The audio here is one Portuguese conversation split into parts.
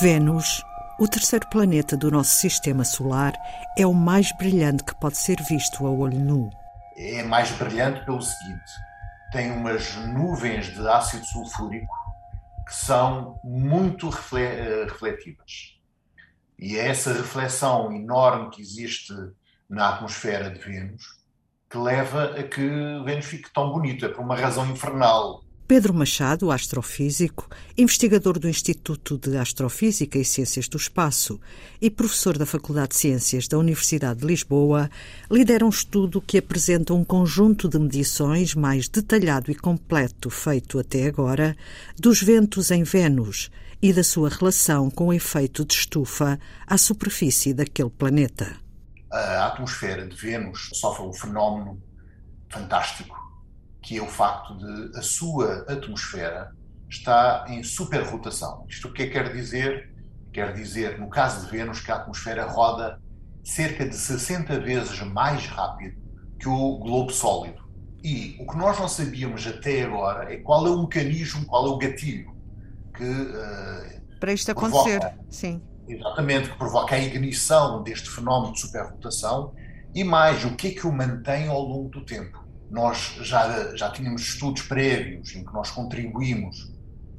Vênus, o terceiro planeta do nosso sistema solar, é o mais brilhante que pode ser visto a olho nu. É mais brilhante pelo seguinte: tem umas nuvens de ácido sulfúrico que são muito eh, refletivas. E é essa reflexão enorme que existe na atmosfera de Vênus que leva a que Vênus fique tão bonita, por uma razão infernal. Pedro Machado, astrofísico, investigador do Instituto de Astrofísica e Ciências do Espaço e professor da Faculdade de Ciências da Universidade de Lisboa, lidera um estudo que apresenta um conjunto de medições mais detalhado e completo feito até agora dos ventos em Vênus e da sua relação com o efeito de estufa à superfície daquele planeta. A atmosfera de Vênus sofre um fenómeno fantástico que é o facto de a sua atmosfera está em superrotação. Isto o que é quer dizer? Quer dizer, no caso de Vênus, que a atmosfera roda cerca de 60 vezes mais rápido que o globo sólido. E o que nós não sabíamos até agora é qual é o mecanismo, qual é o gatilho que. Uh, Para isto acontecer, sim. Exatamente, que provoca a ignição deste fenómeno de superrotação e mais, o que é que o mantém ao longo do tempo nós já, já tínhamos estudos prévios em que nós contribuímos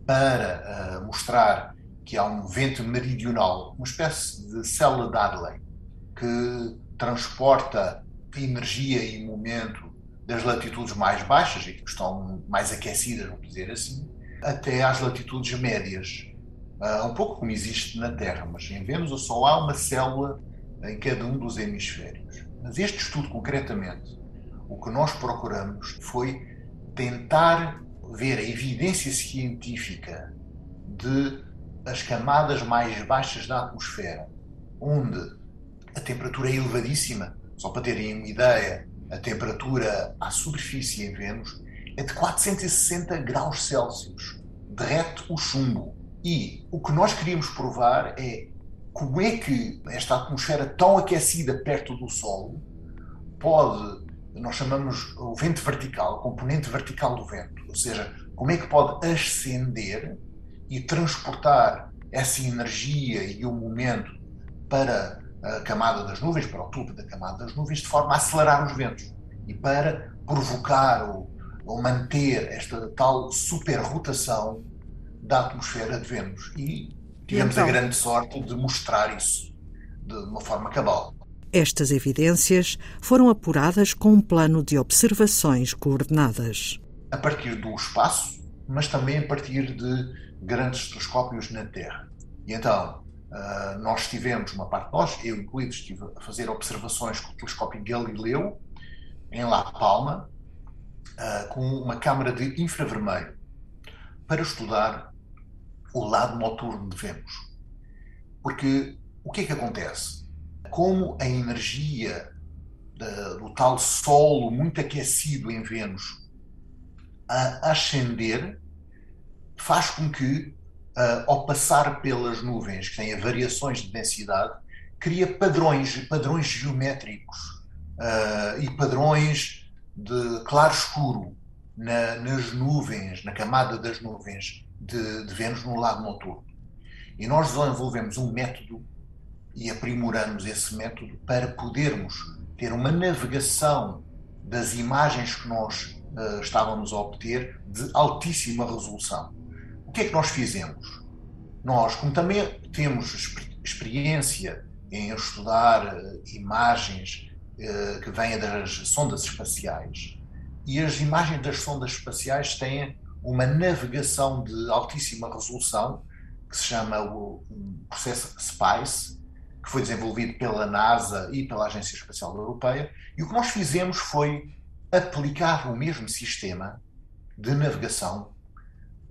para uh, mostrar que há um vento meridional, uma espécie de célula Dudley, que transporta energia e momento das latitudes mais baixas, e que estão mais aquecidas, vamos dizer assim, até às latitudes médias. Uh, um pouco como existe na Terra, mas em Vênus só há uma célula em cada um dos hemisférios. Mas este estudo, concretamente, o que nós procuramos foi tentar ver a evidência científica de as camadas mais baixas da atmosfera, onde a temperatura é elevadíssima, só para terem uma ideia, a temperatura à superfície em Vênus é de 460 graus Celsius, derrete o chumbo. E o que nós queríamos provar é como é que esta atmosfera tão aquecida perto do Sol pode nós chamamos o vento vertical, o componente vertical do vento, ou seja, como é que pode ascender e transportar essa energia e o momento para a camada das nuvens, para o topo da camada das nuvens, de forma a acelerar os ventos e para provocar ou, ou manter esta tal superrotação da atmosfera de Vênus. E tivemos então? a grande sorte de mostrar isso de uma forma cabal. Estas evidências foram apuradas com um plano de observações coordenadas. A partir do espaço, mas também a partir de grandes telescópios na Terra. E então, ah, nós tivemos, uma parte de nós, eu incluído, estive a fazer observações com o telescópio Galileu, em La Palma, ah, com uma câmara de infravermelho, para estudar o lado noturno de Vênus. Porque o que é que acontece? Como a energia do tal solo muito aquecido em Vênus a ascender faz com que, ao passar pelas nuvens, que têm variações de densidade, cria padrões, padrões geométricos e padrões de claro-escuro na, nas nuvens, na camada das nuvens de, de Vênus no lado noturno. E nós desenvolvemos um método e aprimoramos esse método para podermos ter uma navegação das imagens que nós uh, estávamos a obter de altíssima resolução. O que é que nós fizemos? Nós, como também temos experiência em estudar uh, imagens uh, que vêm das sondas espaciais, e as imagens das sondas espaciais têm uma navegação de altíssima resolução, que se chama o processo SPICE, que foi desenvolvido pela NASA e pela Agência Espacial Europeia, e o que nós fizemos foi aplicar o mesmo sistema de navegação.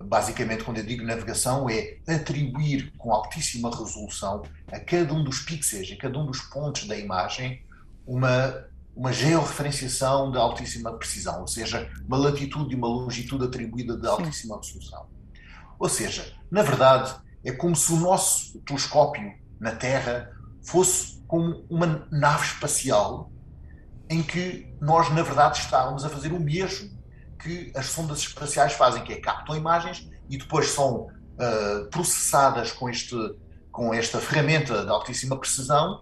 Basicamente, quando eu digo navegação, é atribuir com altíssima resolução a cada um dos pixels, a cada um dos pontos da imagem, uma, uma georreferenciação de altíssima precisão, ou seja, uma latitude e uma longitude atribuída de altíssima resolução. Ou seja, na verdade, é como se o nosso telescópio na Terra fosse como uma nave espacial em que nós, na verdade, estávamos a fazer o mesmo que as sondas espaciais fazem, que é captam imagens e depois são uh, processadas com este com esta ferramenta de altíssima precisão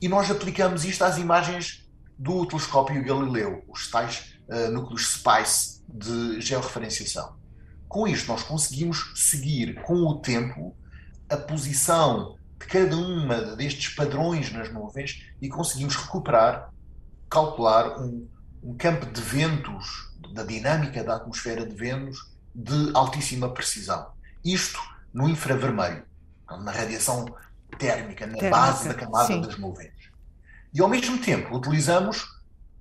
e nós aplicamos isto às imagens do telescópio Galileu, os tais uh, núcleos SPICE de georreferenciação. Com isto, nós conseguimos seguir com o tempo a posição de cada uma destes padrões nas nuvens e conseguimos recuperar, calcular um, um campo de ventos, da dinâmica da atmosfera de Vênus, de altíssima precisão. Isto no infravermelho, na radiação térmica, na térmica, base da camada sim. das nuvens. E ao mesmo tempo utilizamos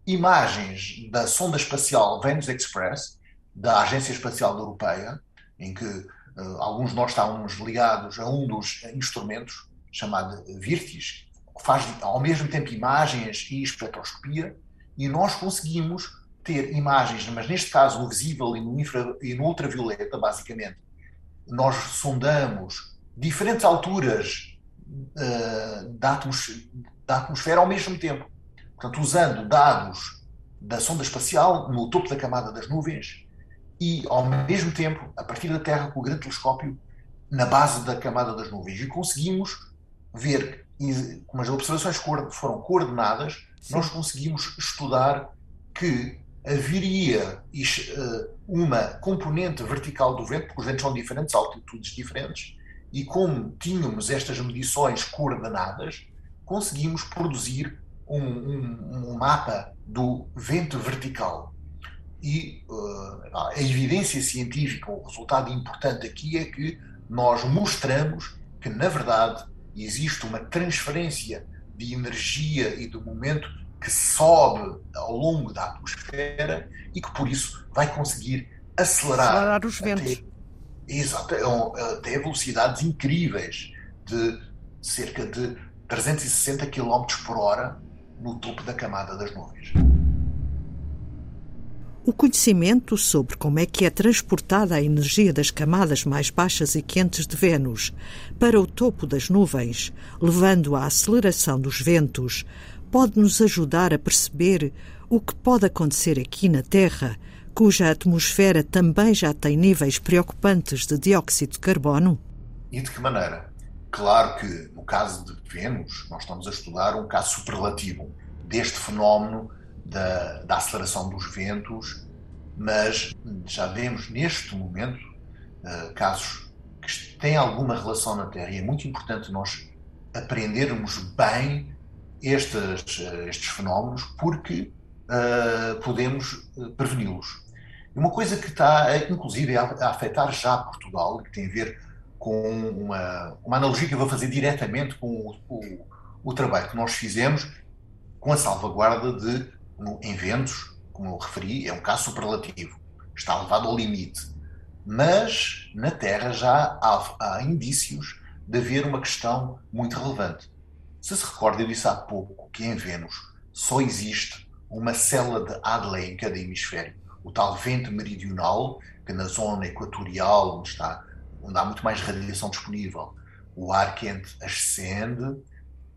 imagens da sonda espacial Venus Express, da Agência Espacial Europeia, em que uh, alguns de nós estávamos ligados a um dos instrumentos, chamado Virtis, que faz ao mesmo tempo imagens e espectroscopia, e nós conseguimos ter imagens, mas neste caso no visível e no, infra, e no ultravioleta, basicamente, nós sondamos diferentes alturas uh, da, da atmosfera ao mesmo tempo. Portanto, usando dados da sonda espacial no topo da camada das nuvens e, ao mesmo tempo, a partir da Terra, com o grande telescópio, na base da camada das nuvens. E conseguimos ver, como as observações foram coordenadas, Sim. nós conseguimos estudar que haveria eh, uma componente vertical do vento, porque os ventos são diferentes, altitudes diferentes, e como tínhamos estas medições coordenadas, conseguimos produzir um, um, um mapa do vento vertical. E uh, a evidência científica, o resultado importante aqui é que nós mostramos que, na verdade, existe uma transferência de energia e do momento que sobe ao longo da atmosfera e que por isso vai conseguir acelerar, acelerar os ventos. Até, exato, até velocidades incríveis de cerca de 360 km por hora no topo da camada das nuvens. O conhecimento sobre como é que é transportada a energia das camadas mais baixas e quentes de Vênus para o topo das nuvens, levando à aceleração dos ventos, pode nos ajudar a perceber o que pode acontecer aqui na Terra, cuja atmosfera também já tem níveis preocupantes de dióxido de carbono? E de que maneira? Claro que no caso de Vênus, nós estamos a estudar um caso superlativo deste fenómeno da, da aceleração dos ventos, mas já vemos neste momento uh, casos que têm alguma relação na Terra e é muito importante nós aprendermos bem estes, eh, estes fenómenos porque uh, podemos preveni-los. Uma coisa que está, inclusive, a, afetar já Portugal, que tem a ver com uma, uma analogia que eu vou fazer diretamente com o, o, o trabalho que nós fizemos com a salvaguarda de em ventos, como eu referi, é um caso superlativo, está levado ao limite. Mas na Terra já há, há indícios de haver uma questão muito relevante. Se se recorda, eu disse há pouco que em Vênus só existe uma célula de Hadley em cada hemisfério. O tal vento meridional, que na zona equatorial, onde, está, onde há muito mais radiação disponível, o ar quente ascende,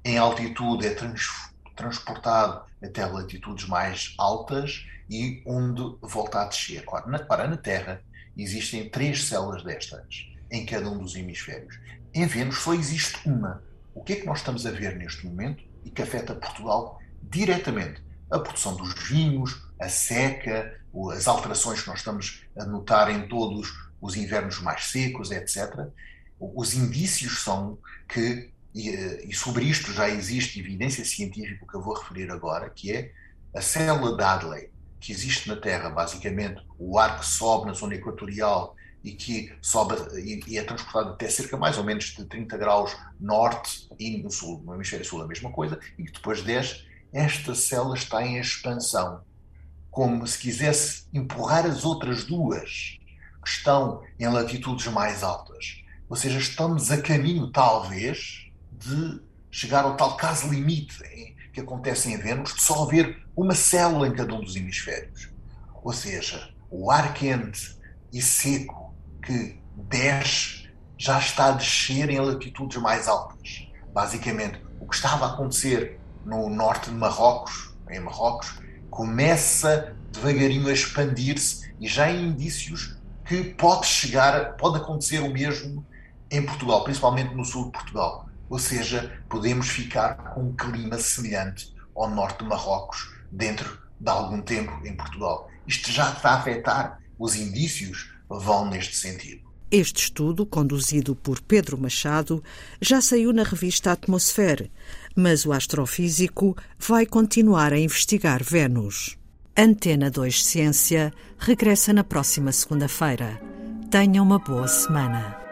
em altitude é trans, transportado até latitudes mais altas e onde volta a descer. Ora na, ora, na Terra existem três células destas em cada um dos hemisférios. Em Vênus só existe uma, o que é que nós estamos a ver neste momento e que afeta Portugal diretamente? A produção dos vinhos, a seca, as alterações que nós estamos a notar em todos os invernos mais secos, etc. Os indícios são que, e, sobre isto já existe evidência científica que eu vou referir agora, que é a célula Dudley, que existe na Terra, basicamente o ar que sobe na zona equatorial e que sobe e, é transportado até cerca mais ou menos de 30 graus norte e no sul, no hemisfério sul a mesma coisa, e que depois desce, esta célula está em expansão, como se quisesse empurrar as outras duas que estão em latitudes mais altas. Ou seja, estamos a caminho, talvez, de chegar ao tal caso limite que acontece em Vênus, de só haver uma célula em cada um dos hemisférios. Ou seja, o ar quente e seco que desce já está a descer em latitudes mais altas. Basicamente, o que estava a acontecer no norte de Marrocos, em Marrocos, começa devagarinho a expandir-se e já há indícios que pode chegar, pode acontecer o mesmo em Portugal, principalmente no sul de Portugal. Ou seja, podemos ficar com um clima semelhante ao norte de Marrocos dentro de algum tempo em Portugal. Isto já está a afetar, os indícios vão neste sentido. Este estudo, conduzido por Pedro Machado, já saiu na revista Atmosfera, mas o astrofísico vai continuar a investigar Vênus. Antena 2 Ciência regressa na próxima segunda-feira. Tenha uma boa semana.